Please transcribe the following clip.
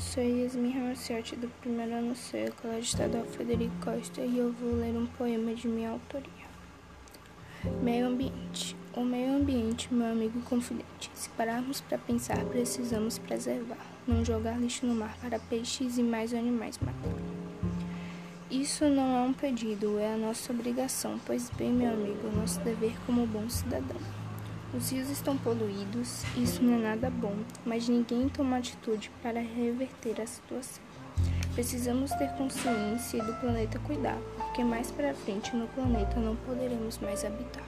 sou Yasmin Ramaciotti, do primeiro ano C, Colégio Estadual Frederico Costa, e eu vou ler um poema de minha autoria. Meio Ambiente. O meio ambiente, meu amigo confidente. Se pararmos para pensar, precisamos preservar. Não jogar lixo no mar para peixes e mais animais matar. Isso não é um pedido, é a nossa obrigação, pois bem, meu amigo, nosso dever como bom cidadão. Os rios estão poluídos, isso não é nada bom, mas ninguém toma atitude para reverter a situação. Precisamos ter consciência do planeta cuidar, porque mais para frente no planeta não poderemos mais habitar.